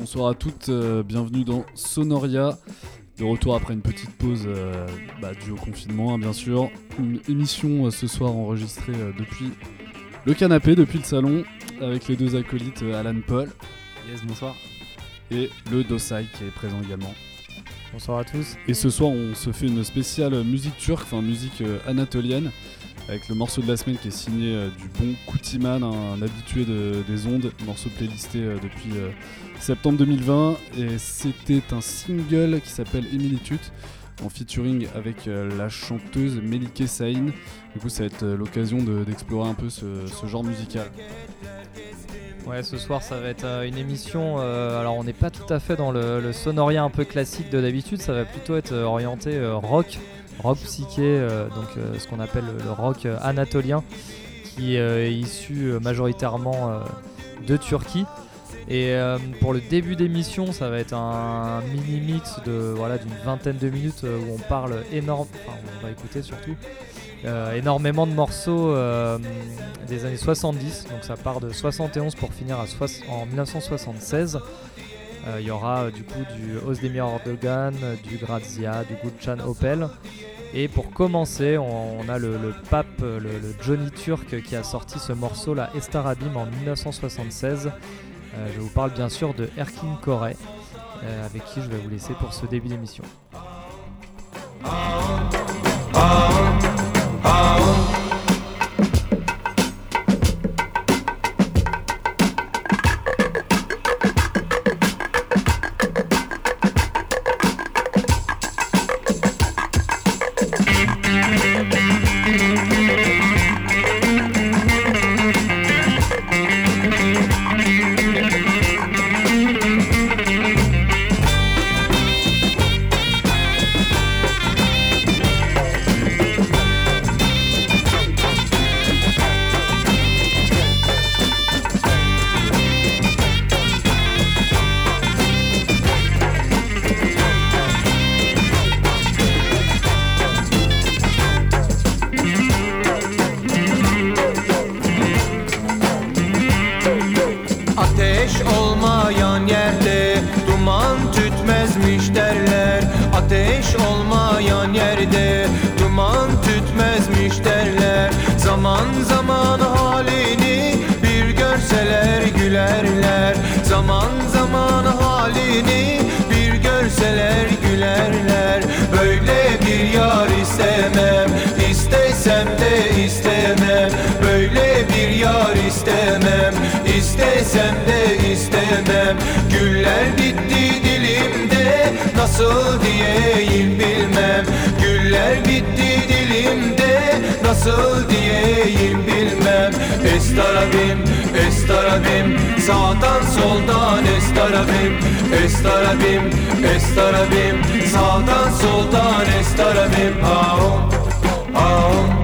bonsoir à toutes, euh, bienvenue dans Sonoria. De retour après une petite pause euh, bah, due au confinement, hein, bien sûr. Une émission euh, ce soir enregistrée depuis le canapé, depuis le salon, avec les deux acolytes Alan Paul Yes, bonsoir. et le Dosai qui est présent également. Bonsoir à tous. Et ce soir, on se fait une spéciale musique turque, enfin musique anatolienne, avec le morceau de la semaine qui est signé euh, du bon Koutiman, un, habitué de- des ondes, morceau playlisté euh, depuis euh, septembre 2020. Et c'était un single qui s'appelle Emilitude. en featuring avec la chanteuse Melike Saïn. Du coup, ça va être l'occasion de- d'explorer un peu ce, genre musical. Ouais, ce soir ça va être une émission. alors on n'est pas tout à fait dans le, le sonoria un peu classique de d'habitude, ça va plutôt être orienté rock, rock psyché, euh, donc euh, ce qu'on appelle le, rock euh, anatolien, qui est issu majoritairement de Turquie. Et pour le début d'émission, ça va être un mini mix de voilà d'une vingtaine de minutes où on parle énorme, enfin on va écouter surtout énormément de morceaux des années 70, donc ça part de 71 pour finir en 1976. Euh, Il y aura du coup du Ozdemir Erdogan, euh, du Grazia, du Gulcan Opel. Et pour commencer, on, a le, pape, le, Johnny Turk qui a sorti ce morceau là, Estarabim en 1976. Euh, je vous parle bien sûr de Erkin Koray, euh, avec qui je vais vous laisser pour ce début d'émission. Ateş Zaman zaman halini bir görseler gülerler. Böyle bir yar istemem istesem de istemem. Böyle bir yar istemem istesem de istemem. Güller bitti dilimde nasıl diyeyim bilmem. Güller bitti dilimde nasıl diyeyim bilmem. Estarabim, estarabim Sağdan soldan estarabim Estarabim, estarabim Sağdan soldan estarabim aum, aum,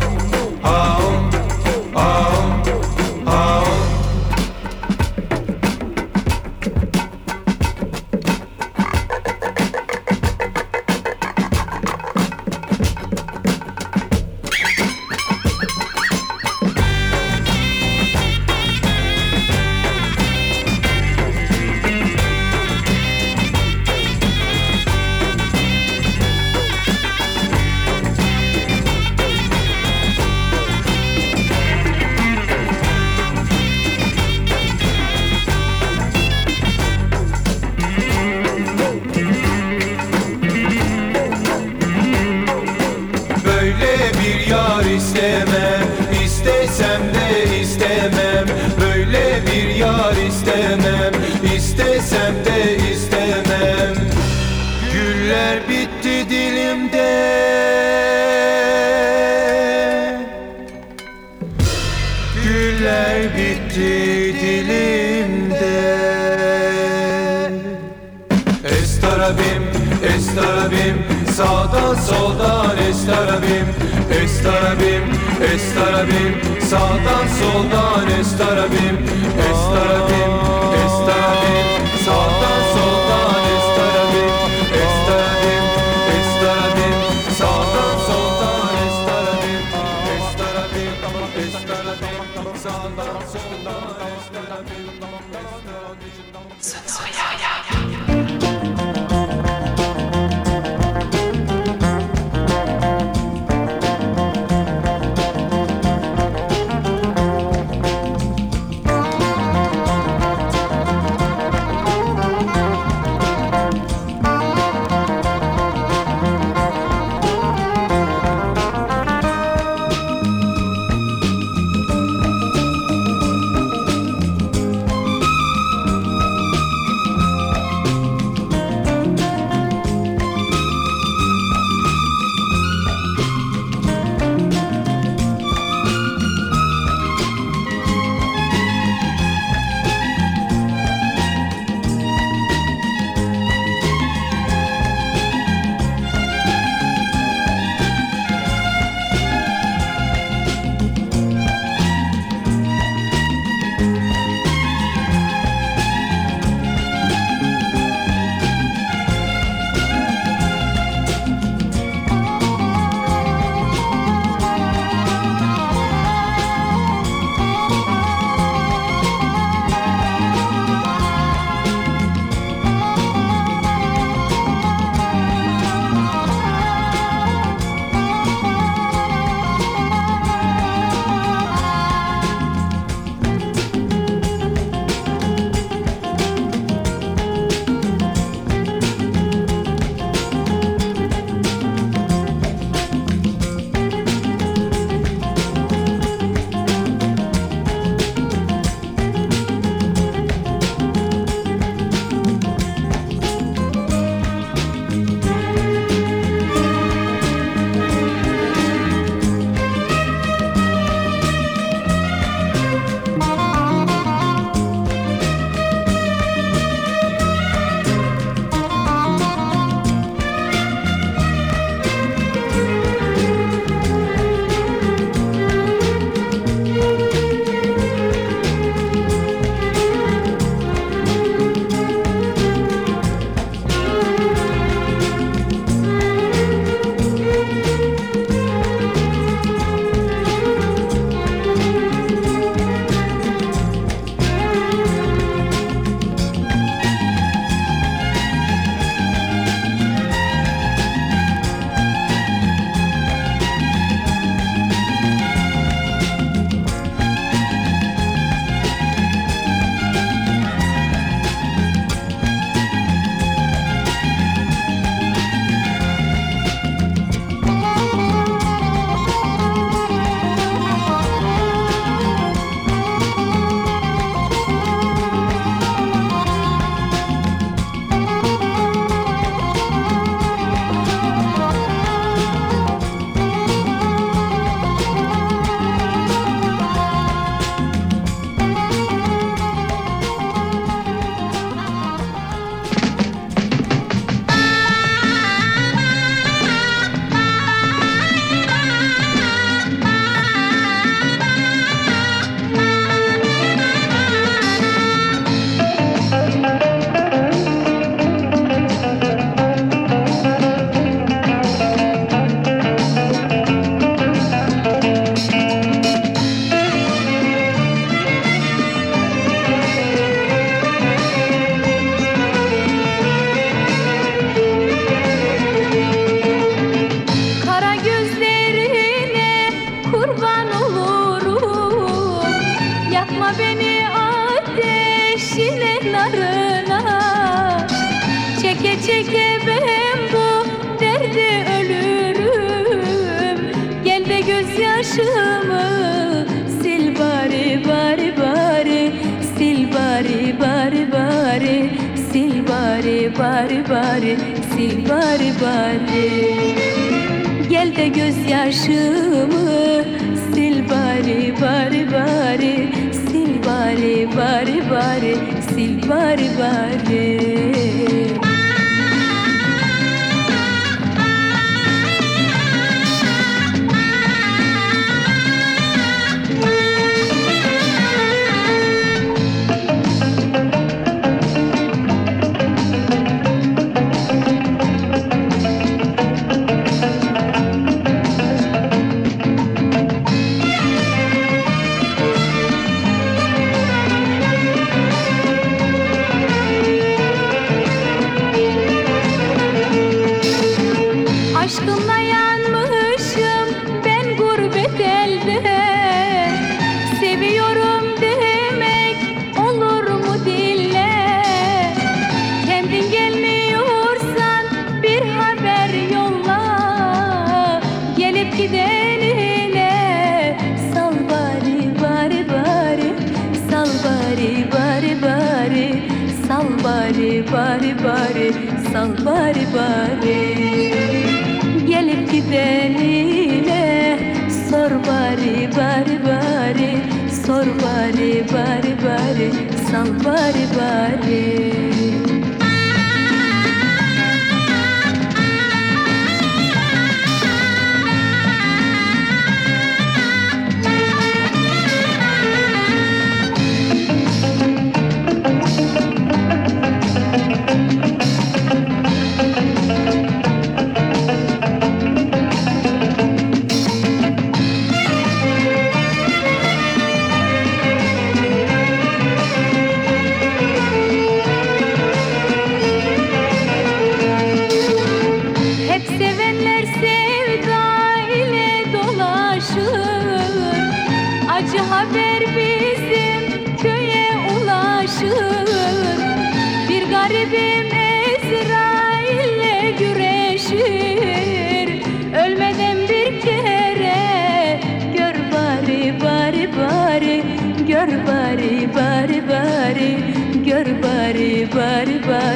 estarabim Sağdan soldan estarabim. Estarabim, estarabim Sağdan soldan estarabim. Estarabim,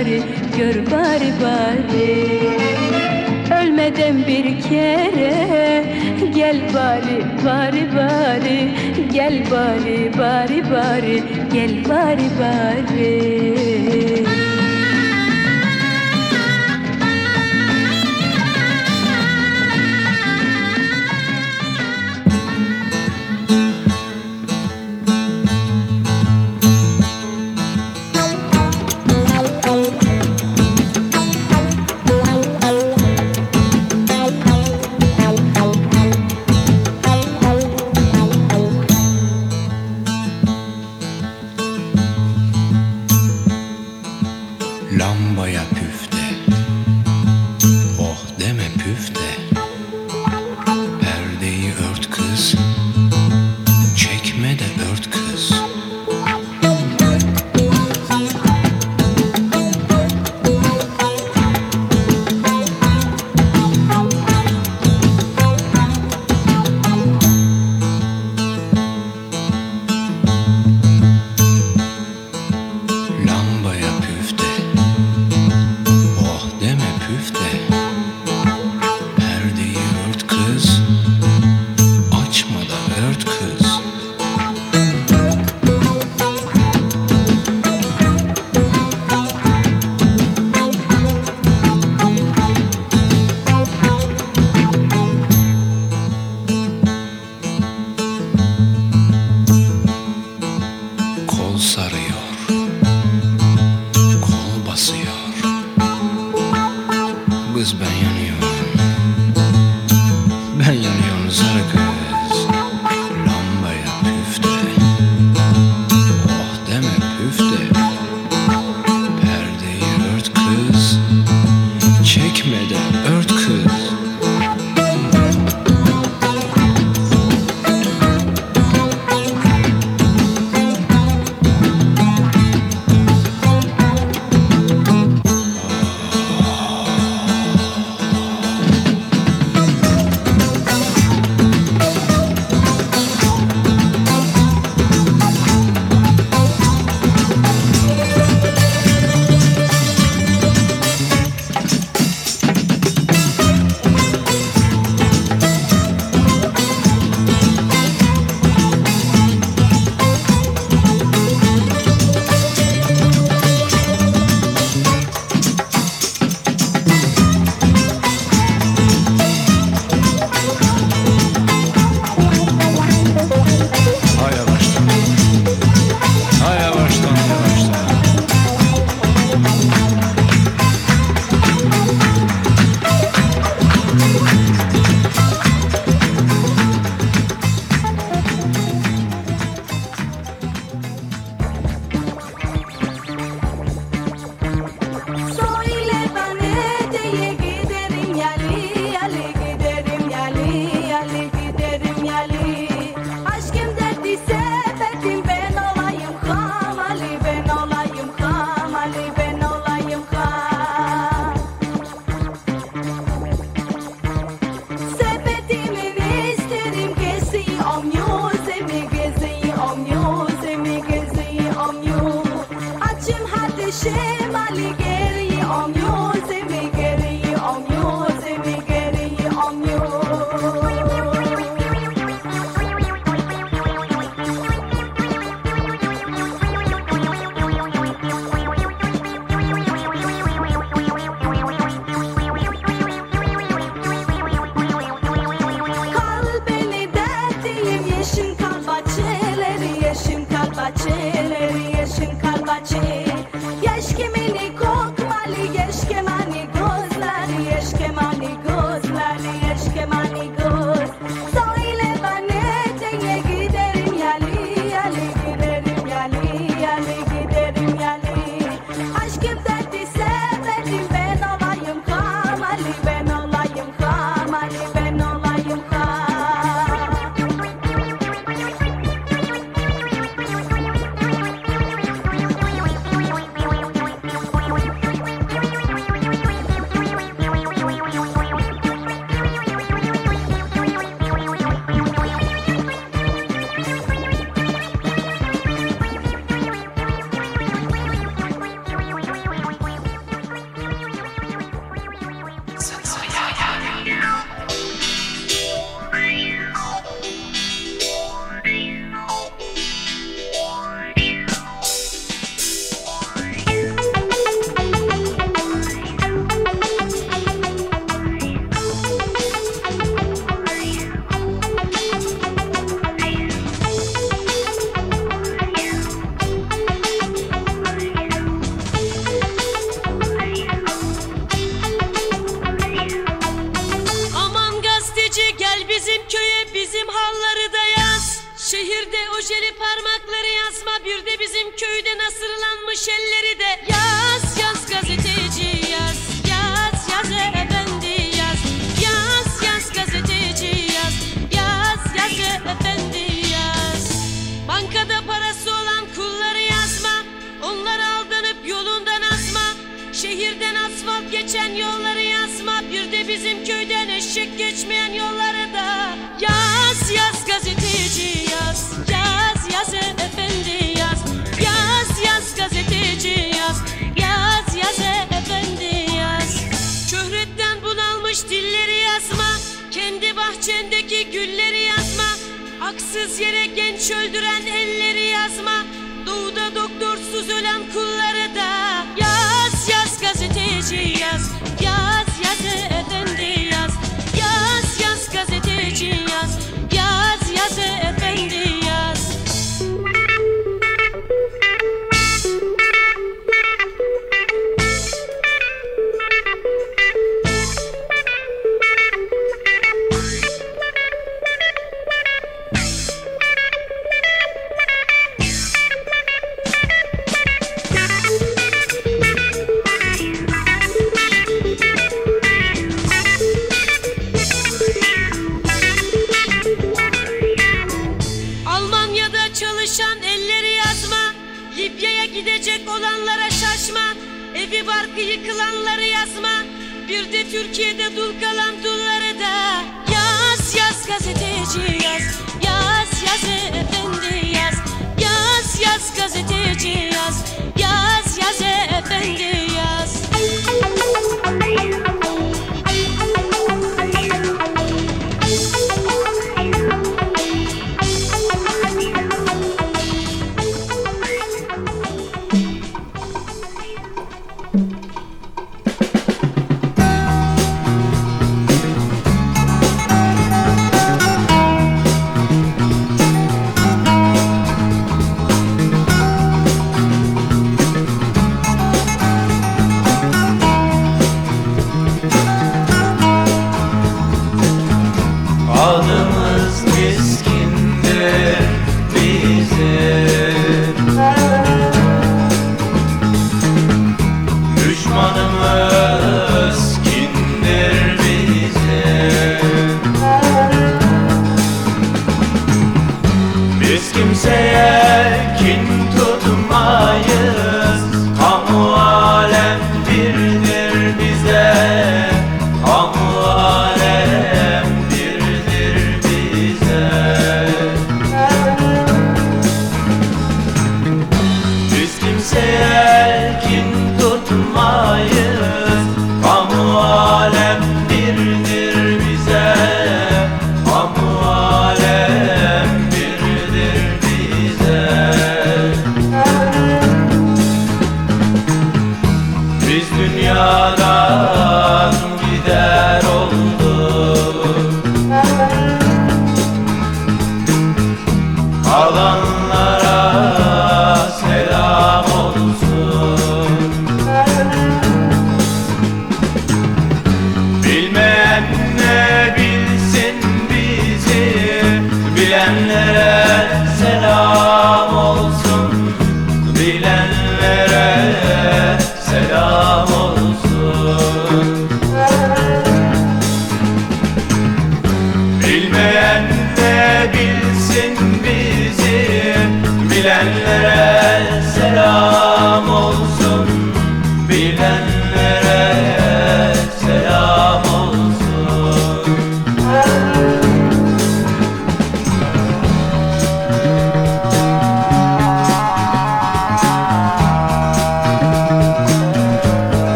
bari gör bari bari. Ölmeden bir kere gel bari bari bari. Gel bari bari bari gel bari bari.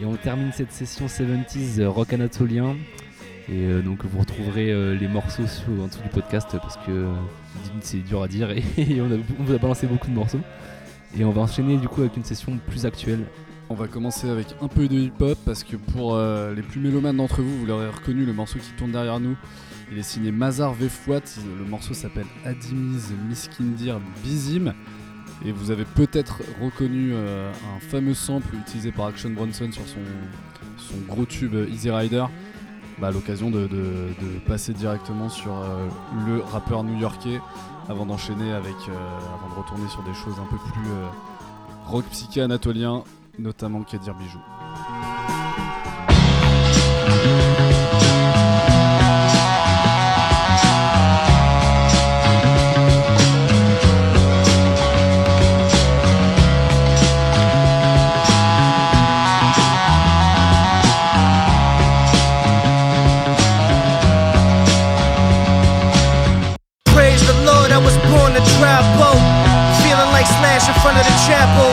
Et on termine cette session 70s rock anatolien. Et euh, donc vous retrouverez euh, les morceaux sur, en dessous du podcast parce que euh, c'est dur à dire et, on, vous a balancé beaucoup de morceaux. Et on va enchaîner du coup avec une session plus actuelle. On va commencer avec un peu de hip-hop parce que pour euh, les plus mélomanes d'entre vous, vous l'aurez reconnu, le morceau qui tourne derrière nous, il est signé Mazar Vefouat. Le morceau s'appelle Adimiz Miskindir Bizim. Et vous avez peut-être reconnu euh, un fameux sample utilisé par Action Bronson sur son, son gros tube Easy Rider. Bah, l'occasion de, de- passer directement sur euh, le rappeur new-yorkais avant d'enchaîner avec, euh, avant de retourner sur des choses un peu plus rock psyché anatolien, notamment Kadir Bijou. In front of the chapel.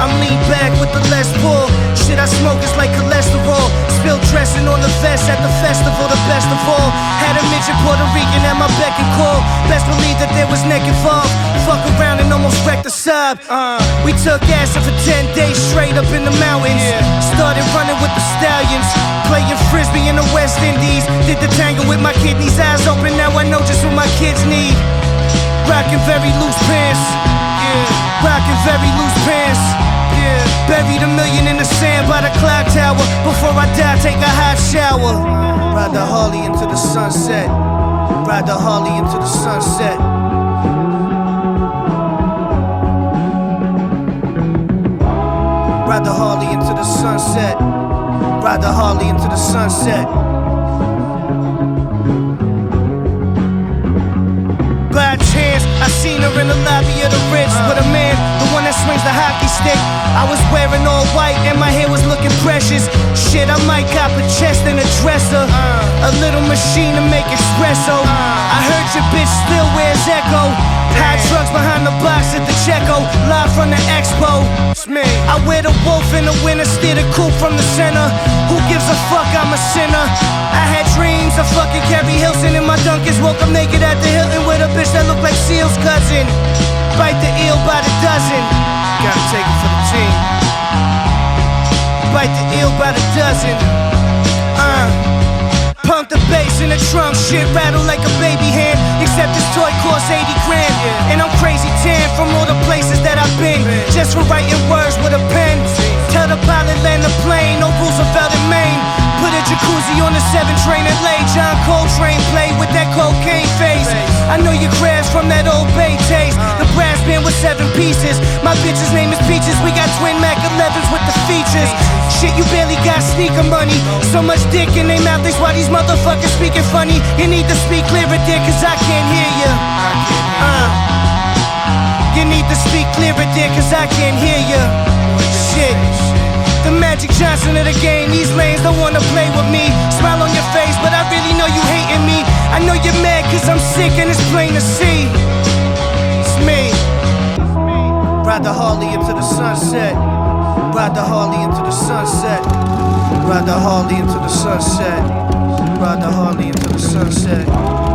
I'm lean back with the less pull. Shit I smoke is like cholesterol. Spilled dressing on the vest at the festival, the best of all. Had a midget Puerto Rican at my beck and call. Best believe that there was neck involved. Fuck around and almost wrecked the sub. Uh, we took acid for 10 days straight up in the mountains. Started running with the stallions. Playing frisbee in the West Indies. Did the tango with my kidneys eyes open. Now I know just what my kids need. Rockin' very loose pants yeah. Rocking very loose pants, yeah. Buried a million in the sand by the clock tower. Before I die, take a hot shower. Ride the Harley into the sunset. Ride the Harley into the sunset. Ride the Harley into the sunset. Ride the Harley into the sunset. Seen her in the lobby of the Ritz with a man, the one that swings the hockey stick. I was wearing all white and my hair was looking precious. Shit, I might cop a chest and a dresser. A little machine to make espresso. I heard your bitch still wears Echo. Trucks behind the box at the Checo, live from the expo. It's me. I wear the wolf in the winter, steer the coupe from the center. Who gives a fuck? I'm a sinner. I had dreams of fucking Carrie Hilson in my Dunkins. Woke up naked at the Hilton with a bitch that looked like Seal's cousin. Bite the eel by the dozen. Gotta take it for the team. Bite the eel by the dozen. Uh. Pump the bass in the trunk, shit rattle like a baby hand. Except this toy costs 80 grand. And I'm crazy tan from all the places that I've been. Just for writing words with a pen. Tell the pilot land the plane, no Roosevelt in Maine. Put a jacuzzi on the 7 train and lay John Coltrane play with that cocaine face. I know your crashed from that old Bay taste. The brass band with seven pieces. My bitch's name is Peaches. We got twin Mac 11s with the features. Shit, you barely got sneaker money. So much dick in their mouth, that's why these motherfuckers speaking funny. You need to speak clearer, dear, cause I can't hear you. Uh. You need to speak clearer, dear, cause I can't hear you. Shit. The Magic Johnson of the game, these lanes don't wanna play with me. Smile on your face, but I really know you hating me. I know you're mad cause I'm sick and it's plain to see. It's me. Ride the Harley into the sunset. Ride the Harley into the sunset. Ride the Harley into the sunset. Ride the Harley into the sunset.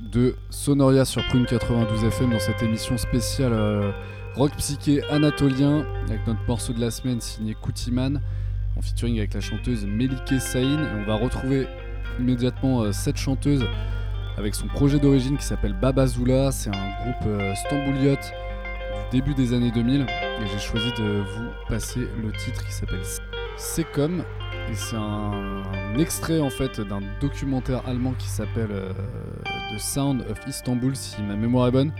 De Sonoria sur Prune 92 FM dans cette émission spéciale euh, rock psyché anatolien avec notre morceau de la semaine signé Koutiman en featuring avec la chanteuse Melike Saïn. Et on va retrouver immédiatement euh, cette chanteuse avec son projet d'origine qui s'appelle Babazula. C'est un groupe euh, du début des années 2000 et j'ai choisi de vous passer le titre qui s'appelle C'est comme c'est un, extrait en fait d'un documentaire allemand qui s'appelle euh, The Sound of Istanbul si ma mémoire est bonne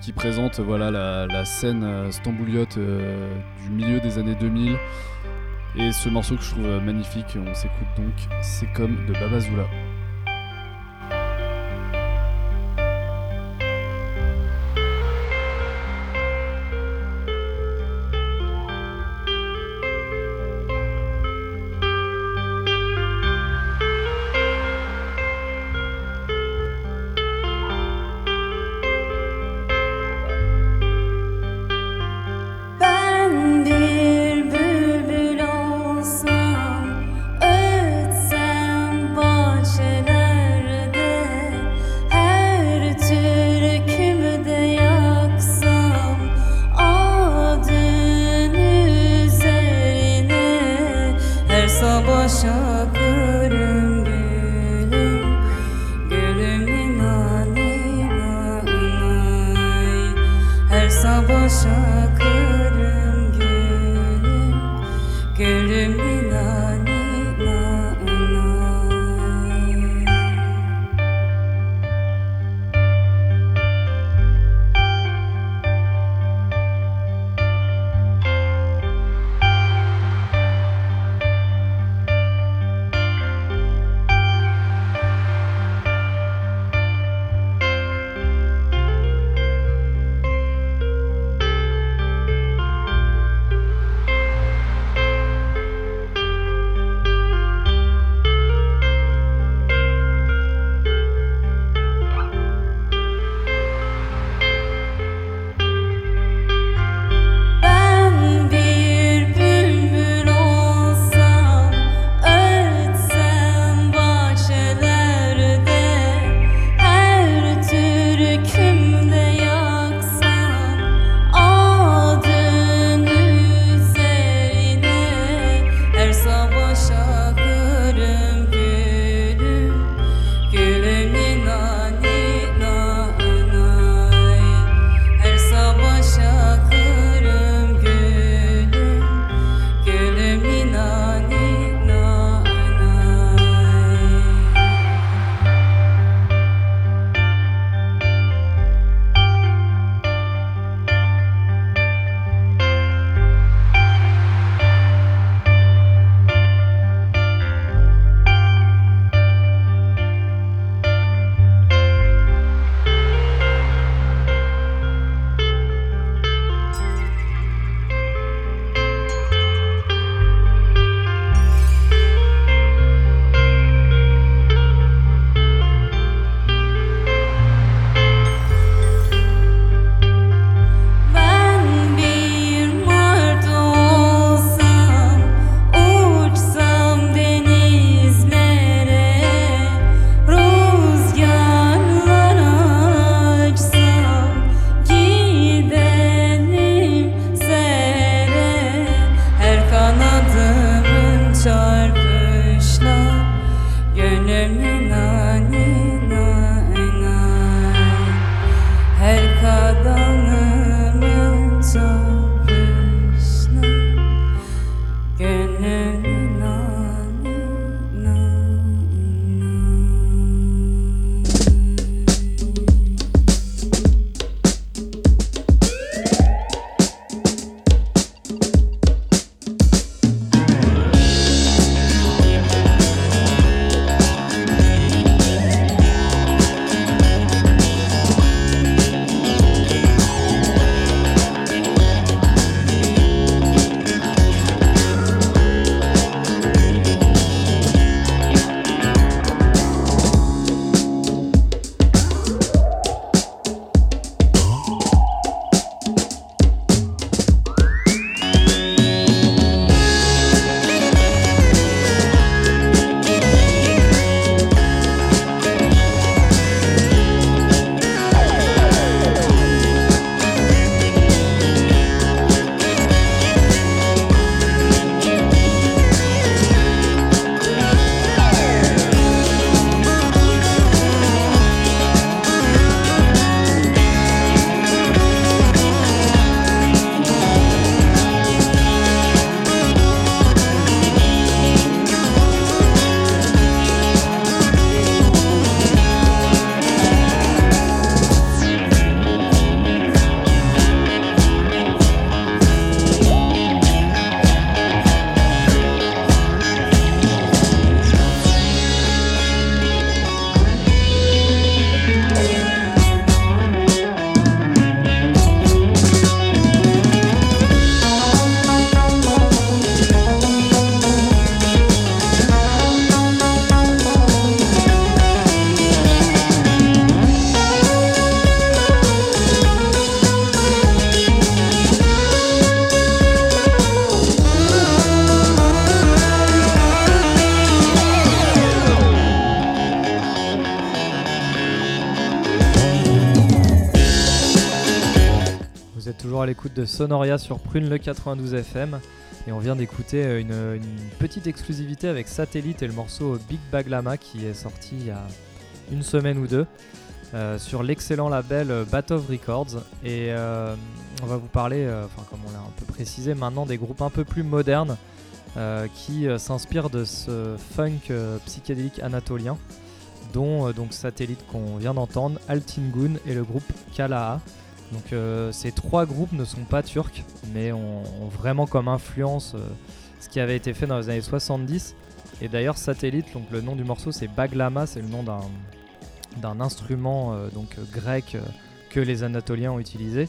qui présente voilà la, scène euh, stambouliote euh, du milieu des années 2000 et ce morceau que je trouve magnifique on s'écoute donc c'est comme de Babazula de Sonoria sur Prune le 92 FM et on vient d'écouter euh, une, petite exclusivité avec Satellite et le morceau Big Bag Lama qui est sorti il y a une semaine ou deux euh, sur l'excellent label euh, Bat of Records et on va vous parler, enfin comme on l'a un peu précisé maintenant, des groupes un peu plus modernes qui s'inspirent de ce funk psychédélique anatolien dont Satellite qu'on vient d'entendre, Altingun et le groupe Kalaha. Donc euh, ces trois groupes ne sont pas turcs, mais ont, vraiment comme influence euh, ce qui avait été fait dans les années 70. Et d'ailleurs Satellite, donc le nom du morceau c'est Baglama, c'est le nom d'un instrument euh, donc grec que les Anatoliens ont utilisé.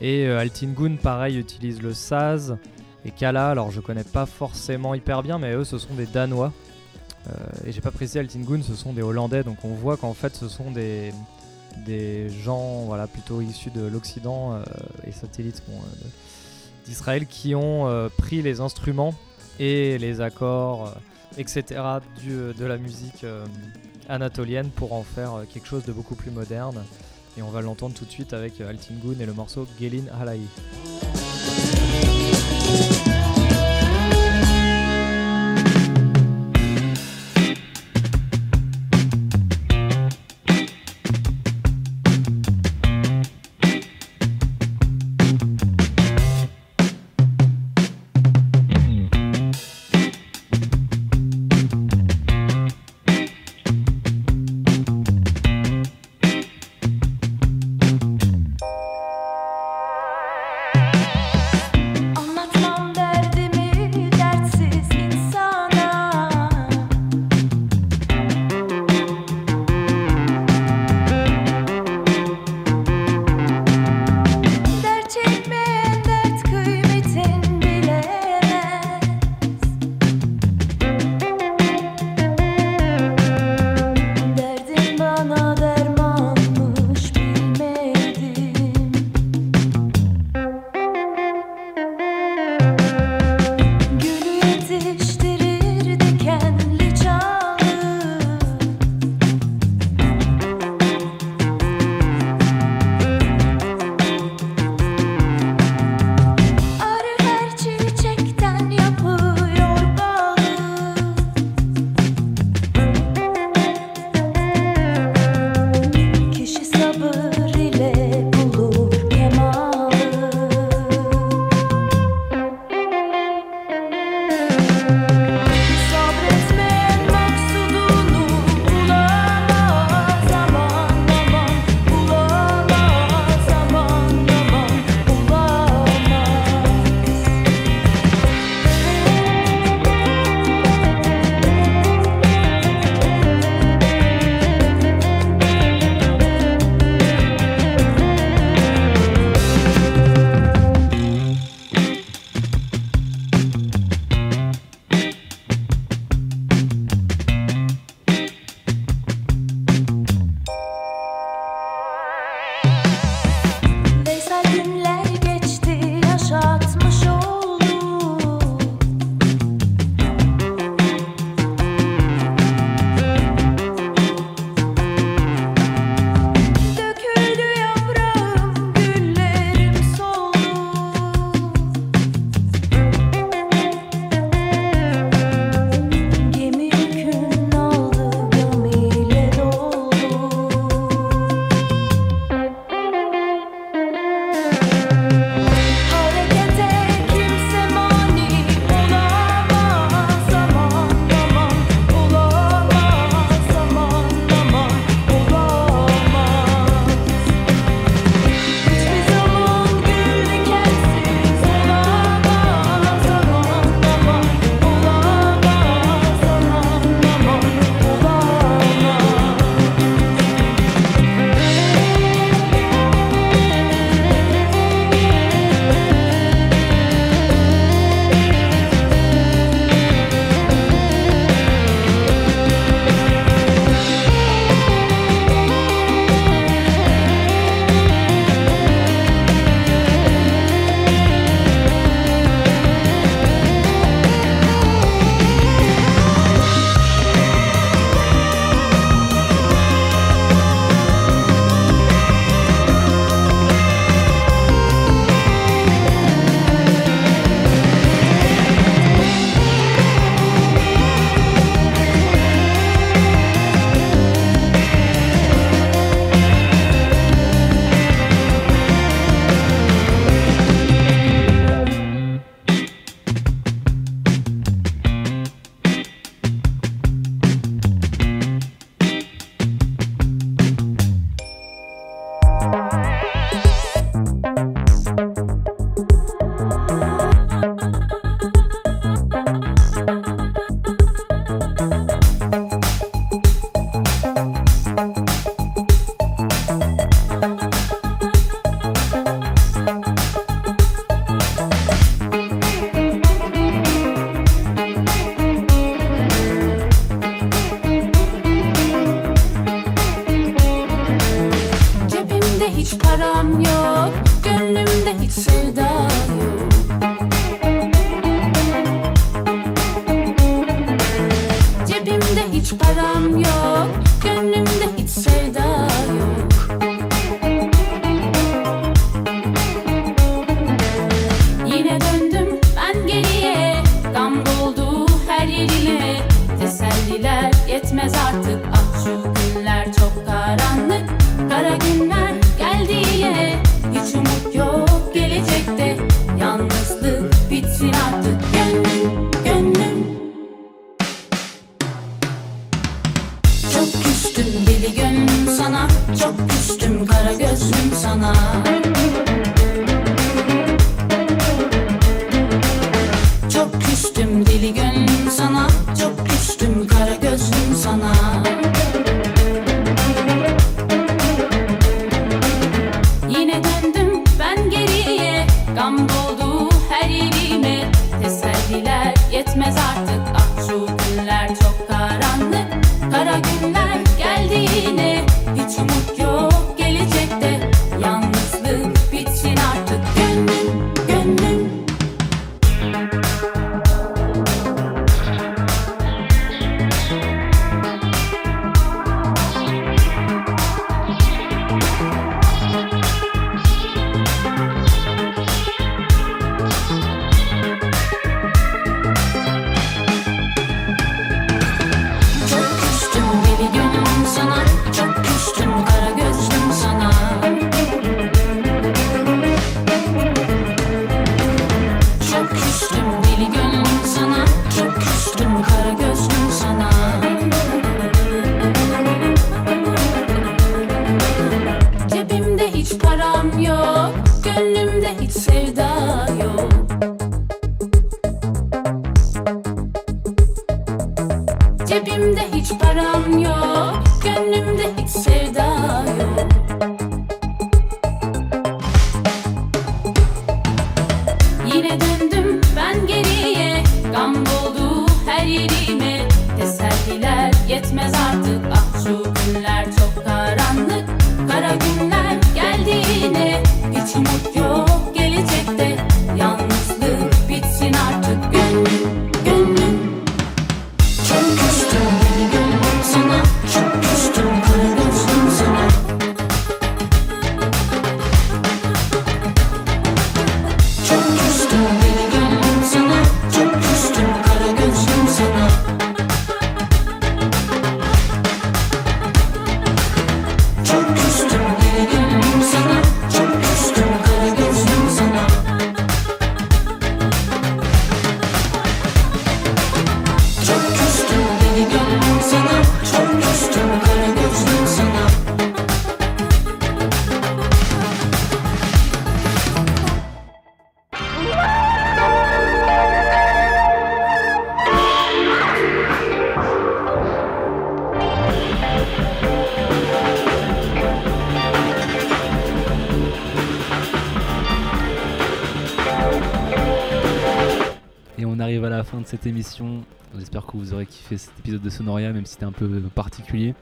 Et Altingun pareil utilise le saz et Kala, alors je connais pas forcément hyper bien, mais eux ce sont des Danois. Et j'ai pas précisé Altingun, ce sont des Hollandais, donc on voit qu'en fait ce sont des, des gens voilà, plutôt issus de l'Occident euh, et satellites euh, d'Israël qui ont euh, pris les instruments et les accords, etc. Du, de la musique anatolienne pour en faire quelque chose de beaucoup plus moderne. Et on va l'entendre tout de suite avec Altingun et le morceau Gelin Halai. Vous aurez kiffé cet épisode de Sonoria, même si c'était un peu particulier.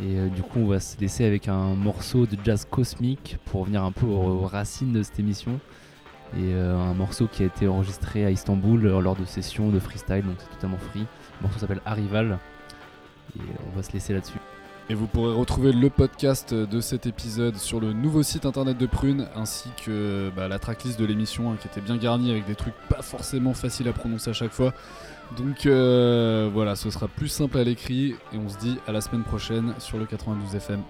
Et euh, du coup, on va se laisser avec un morceau de jazz cosmique pour revenir un peu aux, racines de cette émission. Et euh, un morceau qui a été enregistré à Istanbul lors de sessions de freestyle, donc c'est totalement free. Le morceau s'appelle Arrival. Et euh, on va se laisser là-dessus. Et vous pourrez retrouver le podcast de cet épisode sur le nouveau site internet de Prune, ainsi que bah, la tracklist de l'émission hein, qui était bien garnie avec des trucs pas forcément faciles à prononcer à chaque fois. Donc euh, voilà, ce sera plus simple à l'écrit et on se dit à la semaine prochaine sur le 92 FM.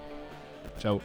Ciao